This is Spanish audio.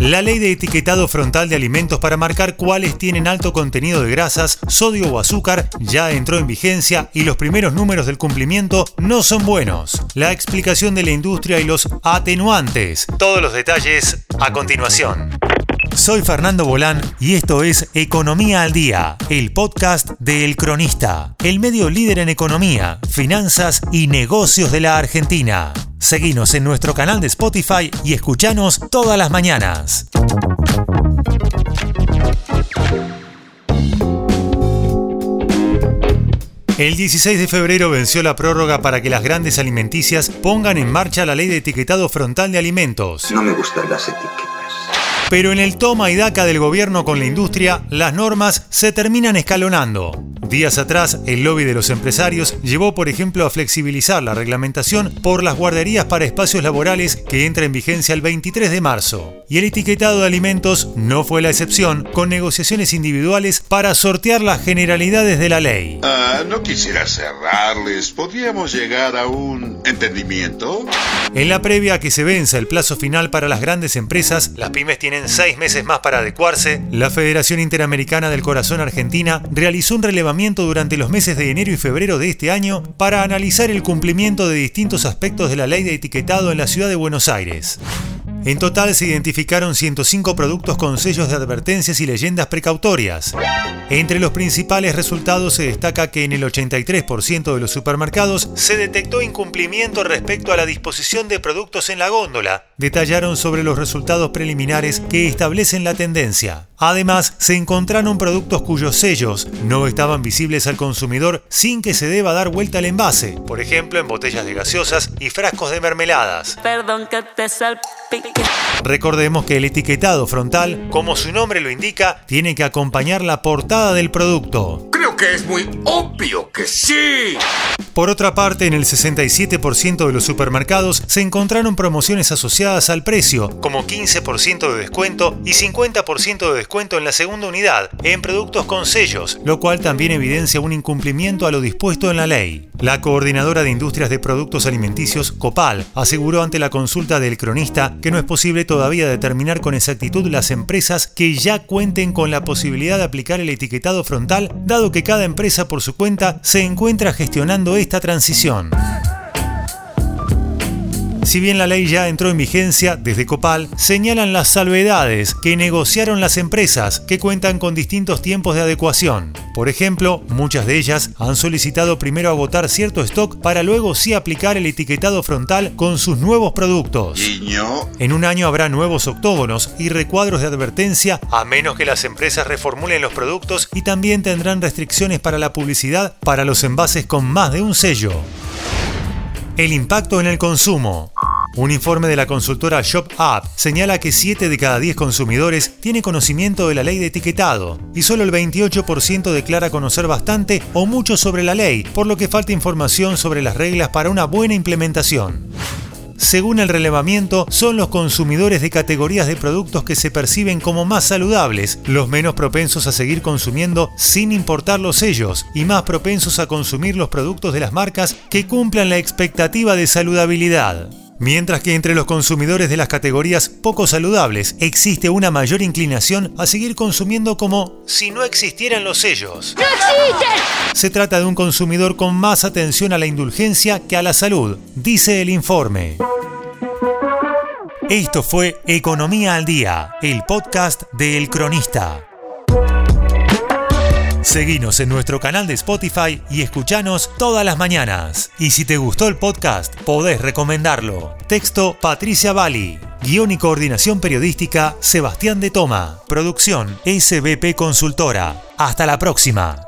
La ley de etiquetado frontal de alimentos para marcar cuáles tienen alto contenido de grasas, sodio o azúcar ya entró en vigencia y los primeros números del cumplimiento no son buenos. La explicación de la industria y los atenuantes. Todos los detalles a continuación. Soy Fernando Bolán y esto es Economía al Día, el podcast de El Cronista, el medio líder en economía, finanzas y negocios de la Argentina. Seguinos en nuestro canal de Spotify y escuchanos todas las mañanas. El 16 de febrero venció la prórroga para que las grandes alimenticias pongan en marcha la ley de etiquetado frontal de alimentos. No me gustan las etiquetas. Pero en el toma y daca del gobierno con la industria, las normas se terminan escalonando. Días atrás, el lobby de los empresarios llevó, por ejemplo, a flexibilizar la reglamentación por las guarderías para espacios laborales que entra en vigencia el 23 de marzo. Y el etiquetado de alimentos no fue la excepción, con negociaciones individuales para sortear las generalidades de la ley. Ah, no quisiera cerrarles. ¿Podríamos llegar a un entendimiento? En la previa a que se venza el plazo final para las grandes empresas, las pymes tienen seis meses más para adecuarse, la Federación Interamericana del Corazón Argentina realizó un relevamiento durante los meses de enero y febrero de este año para analizar el cumplimiento de distintos aspectos de la ley de etiquetado en la ciudad de Buenos Aires. En total se identificaron 105 productos con sellos de advertencias y leyendas precautorias. Entre los principales resultados se destaca que en el 83% de los supermercados se detectó incumplimiento respecto a la disposición de productos en la góndola. Detallaron sobre los resultados preliminares que establecen la tendencia. Además, se encontraron productos cuyos sellos no estaban visibles al consumidor sin que se deba dar vuelta al envase, por ejemplo en botellas de gaseosas y frascos de mermeladas. Perdón que te Recordemos que el etiquetado frontal, como su nombre lo indica, tiene que acompañar la portada del producto. Creo que es muy obvio que sí. Por otra parte, en el 67% de los supermercados se encontraron promociones asociadas al precio, como 15% de descuento y 50% de descuento en la segunda unidad, en productos con sellos, lo cual también evidencia un incumplimiento a lo dispuesto en la ley. La coordinadora de Industrias de Productos Alimenticios, COPAL, aseguró ante la consulta del cronista que no es posible todavía determinar con exactitud las empresas que ya cuenten con la posibilidad de aplicar el etiquetado frontal, dado que cada empresa por su cuenta se encuentra gestionando esta transición. Si bien la ley ya entró en vigencia, desde Copal señalan las salvedades que negociaron las empresas que cuentan con distintos tiempos de adecuación. Por ejemplo, muchas de ellas han solicitado primero agotar cierto stock para luego sí aplicar el etiquetado frontal con sus nuevos productos. En un año habrá nuevos octógonos y recuadros de advertencia a menos que las empresas reformulen los productos y también tendrán restricciones para la publicidad para los envases con más de un sello. El impacto en el consumo. Un informe de la consultora Shop Up señala que 7 de cada 10 consumidores tiene conocimiento de la ley de etiquetado y solo el 28% declara conocer bastante o mucho sobre la ley, por lo que falta información sobre las reglas para una buena implementación. Según el relevamiento, son los consumidores de categorías de productos que se perciben como más saludables, los menos propensos a seguir consumiendo sin importar los sellos y más propensos a consumir los productos de las marcas que cumplan la expectativa de saludabilidad. Mientras que entre los consumidores de las categorías poco saludables existe una mayor inclinación a seguir consumiendo como si no existieran los sellos. ¡No existen! Se trata de un consumidor con más atención a la indulgencia que a la salud, dice el informe. Esto fue Economía al Día, el podcast de El Cronista. Seguinos en nuestro canal de Spotify y escuchanos todas las mañanas. Y si te gustó el podcast, podés recomendarlo. Texto Patricia Bali. Guión y coordinación periodística Sebastián de Toma. Producción SBP Consultora. Hasta la próxima.